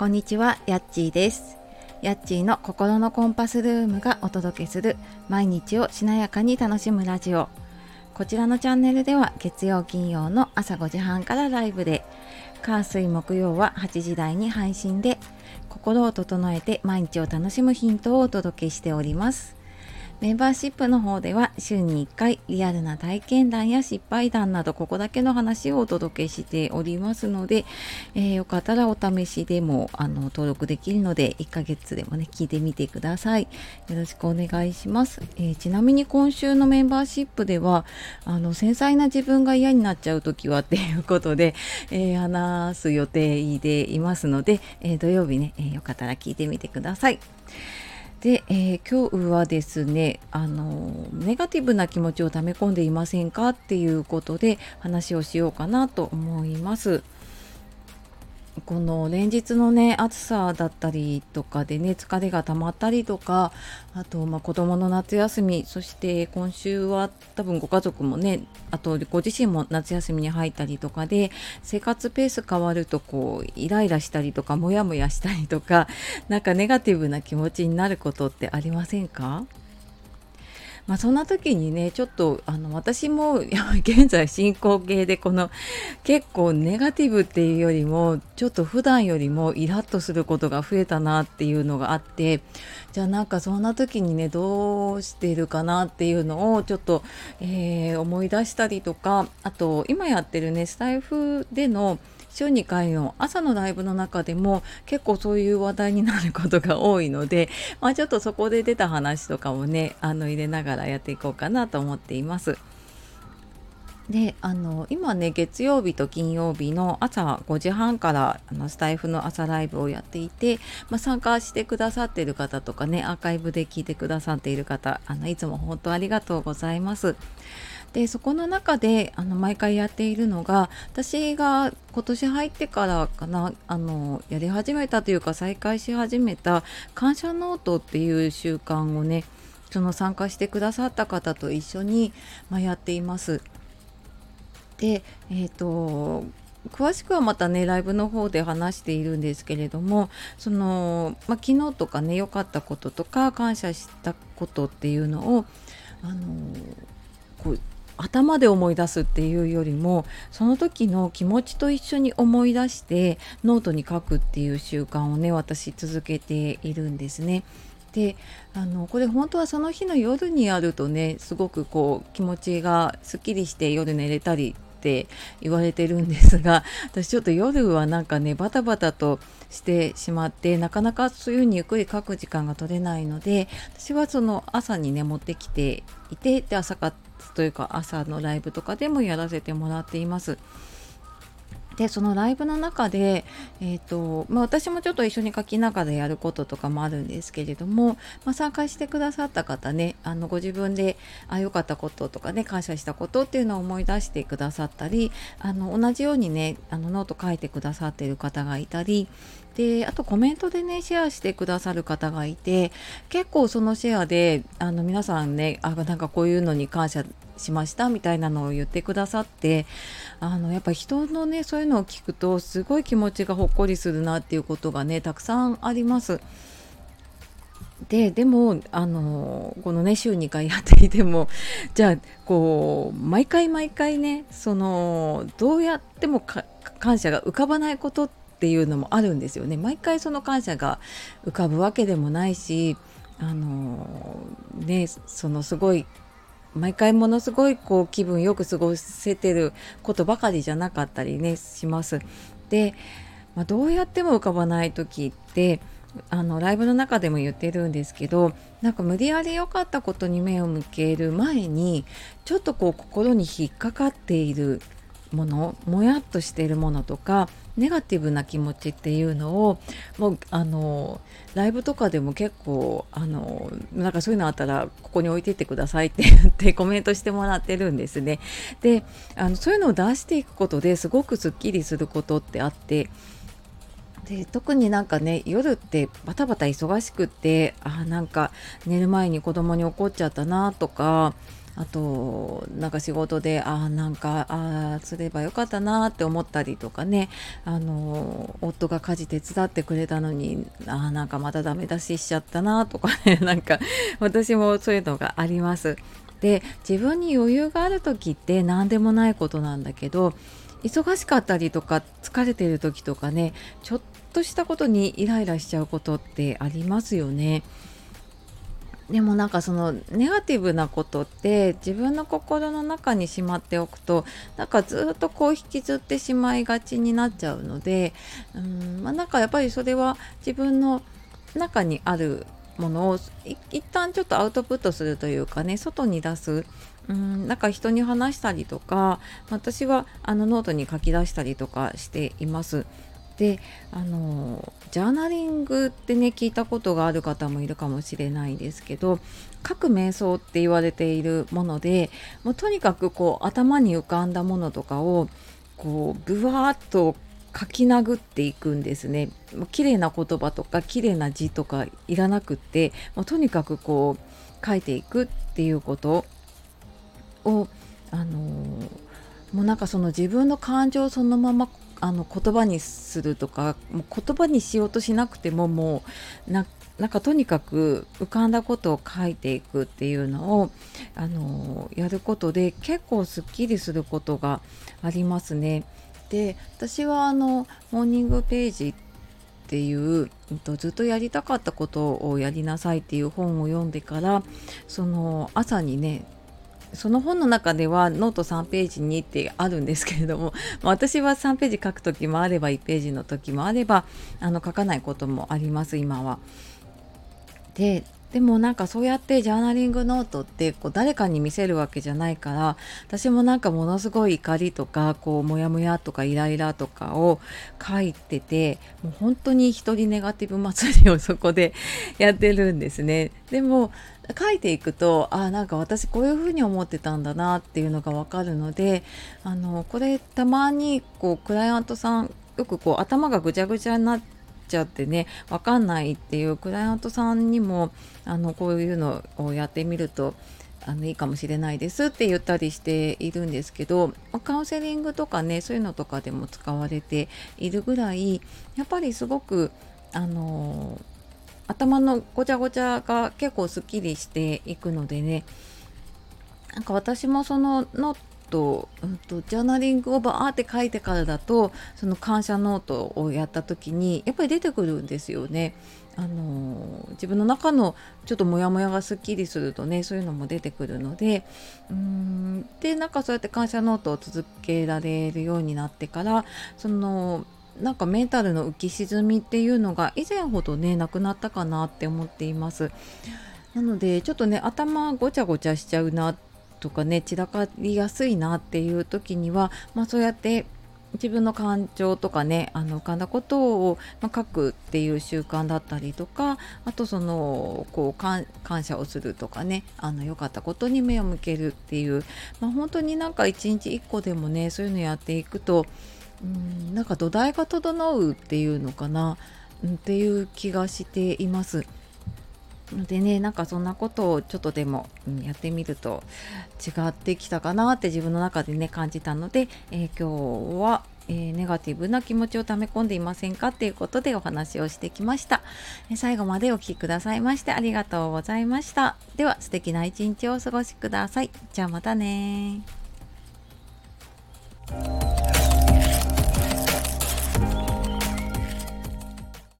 こんにちは、やっちーです。やっちーの心のコンパスルームがお届けする毎日をしなやかに楽しむラジオ。こちらのチャンネルでは月曜金曜の朝5時半からライブで、火水木曜は8時台に配信で、心を整えて毎日を楽しむヒントをお届けしております。メンバーシップの方では週に1回リアルな体験談や失敗談などここだけの話をお届けしておりますので、えーよかったらお試しでもあの登録できるので1ヶ月でもね聞いてみてください。よろしくお願いします。えーちなみに今週のメンバーシップではあの繊細な自分が嫌になっちゃう時はっていうことで、えー話す予定でいますので、え土曜日ね、えよかったら聞いてみてください。で、えー今日はですねあのネガティブな気持ちを溜め込んでいませんかっていうことで話をしようかなと思います。この連日のね暑さだったりとかでね疲れが溜まったりとかあとまあ子供の夏休みそして今週は多分ご家族もねあとご自身も夏休みに入ったりとかで生活ペース変わるとこうイライラしたりとかモヤモヤしたりとかなんかネガティブな気持ちになることってありませんか？まあ、そんな時にねちょっとあの私も 現在進行形でこの結構ネガティブっていうよりもちょっと普段よりもイラッとすることが増えたなっていうのがあってじゃあなんかそんな時にねどうしてるかなっていうのをちょっと、えー思い出したりとかあと今やってるねスタイフでの週2回の朝のライブの中でも結構そういう話題になることが多いので、まあ、ちょっとそこで出た話とかもねあの入れながらやっていこうかなと思っています。であの今ね月曜日と金曜日の朝5時半からあのスタイフの朝ライブをやっていて、まあ、参加してくださっている方とかねアーカイブで聞いてくださっている方あのいつも本当ありがとうございます。でそこの中であの毎回やっているのが私が今年入ってからかなあのやり始めたというか再開し始めた感謝ノートっていう習慣をねその参加してくださった方と一緒に、まあ、やっています。でえっ、と詳しくはまたねライブの方で話しているんですけれどもその、まあ、昨日とかね良かったこととか感謝したことっていうのをあのこう頭で思い出すっていうよりもその時の気持ちと一緒に思い出してノートに書くっていう習慣をね私続けているんですね。であのこれ本当はその日の夜にやるとねすごくこう気持ちがすっきりして夜寝れたりって言われてるんですが私ちょっと夜はなんかねバタバタとしてしまってなかなかそういうふうにゆっくり書く時間が取れないので私はその朝にね持ってきていてで朝活というか朝のライブとかでもやらせてもらっています。でそのライブの中で、えーとまあ、私もちょっと一緒に書きながらやることとかもあるんですけれども、まあ、参加してくださった方ねあのご自分であ良かったこととかね感謝したことっていうのを思い出してくださったりあの同じようにねあのノート書いてくださっている方がいたりであとコメントでねシェアしてくださる方がいて結構そのシェアであの皆さんねあなんかこういうのに感謝しましたみたいなのを言ってくださってあのやっぱ人のねそういうのを聞くとすごい気持ちがほっこりするなっていうことがねたくさんあります。ででもあのこのね週2回やっていても じゃあこう毎回毎回ねそのどうやっても感謝が浮かばないことってていうのもあるんですよね。毎回その感謝が浮かぶわけでもないしあのねそのすごい毎回ものすごいこう気分よく過ごせてることばかりじゃなかったりねします。で、まあ、どうやっても浮かばない時ってあのライブの中でも言ってるんですけどなんか無理やり良かったことに目を向ける前にちょっとこう心に引っかかっているものもやっとしているものとかネガティブな気持ちっていうのをもうあのライブとかでも結構あのなんかそういうのあったらここに置いてってくださいって言って コメントしてもらってるんですね。であのそういうのを出していくことですごくすっきりすることってあってで特になんかね夜ってバタバタ忙しくってあなんか寝る前に子供に怒っちゃったなとかあとなんか仕事であなんかああすればよかったなって思ったりとかねあの夫が家事手伝ってくれたのにあなんかまたダメ出ししちゃったなとかね なんか私もそういうのがあります。で自分に余裕がある時って何でもないことなんだけど忙しかったりとか疲れてる時とかねちょっとしたことにイライラしちゃうことってありますよね。でもなんかそのネガティブなことって自分の心の中にしまっておくとなんかずっとこう引きずってしまいがちになっちゃうのでうん、まあ、なんかやっぱりそれは自分の中にあるものを一旦ちょっとアウトプットするというかね外に出すうんなんか人に話したりとか私はあのノートに書き出したりとかしています。であのジャーナリングってね聞いたことがある方もいるかもしれないですけど書く瞑想って言われているものでもうとにかくこう頭に浮かんだものとかをこうブワーッと書き殴っていくんですね。もう綺麗な言葉とか綺麗な字とかいらなくってもうとにかくこう書いていくっていうことをあのもうなんかその自分の感情そのままあの言葉にするとかもう言葉にしようとしなくてももうななんかとにかく浮かんだことを書いていくっていうのをあのやることで結構すっきりすることがありますね。で私はあのモーニングページっていう、と、ずっとやりたかったことをやりなさいっていう本を読んでからその朝にねその本の中ではノート3ページにってあるんですけれども、私は3ページ書く時もあれば1ページの時もあればあの書かないこともあります今は。ででもなんかそうやってジャーナリングノートってこう誰かに見せるわけじゃないから私もなんかものすごい怒りとかこうモヤモヤとかイライラとかを書いててもう本当に一人ネガティブ祭りを そこでやってるんですね。でも書いていくとあなんか私こういうふうに思ってたんだなっていうのが分かるのであのこれたまにこうクライアントさんよくこう頭がぐちゃぐちゃになってちゃってね分かんないっていうクライアントさんにもあのこういうのをやってみるとあのいいかもしれないですって言ったりしているんですけどカウンセリングとかねそういうのとかでも使われているぐらいやっぱりすごくあの頭のごちゃごちゃが結構すっきりしていくのでねなんか私もそのノーと,、うんと、ジャーナリングをバーって書いてからだとその感謝ノートをやった時にやっぱり出てくるんですよね。あの自分の中のちょっとモヤモヤがすっきりするとねそういうのも出てくるのでうんでなんかそうやって感謝ノートを続けられるようになってからそのなんかメンタルの浮き沈みっていうのが以前ほどねなくなったかなって思っています。なのでちょっとね頭ごちゃごちゃしちゃうなっとかね散らかりやすいなっていう時には、まあ、そうやって自分の感情とかねあの浮かんだことを、ま、書くっていう習慣だったりとかあとそのこう感謝をするとかねあの良かったことに目を向けるっていう、まあ、本当になんか一日一個でもねそういうのやっていくとうんなんか土台が整うっていうのかな、っていう気がしています。でねなんかそんなことをちょっとでも、うん、やってみると違ってきたかなって自分の中でね感じたので、えー、今日は、えー、ネガティブな気持ちを溜め込んでいませんかっていうことでお話をしてきました、え、最後までお聴きくださいましてありがとうございました。では素敵な一日をお過ごしください。じゃあまたね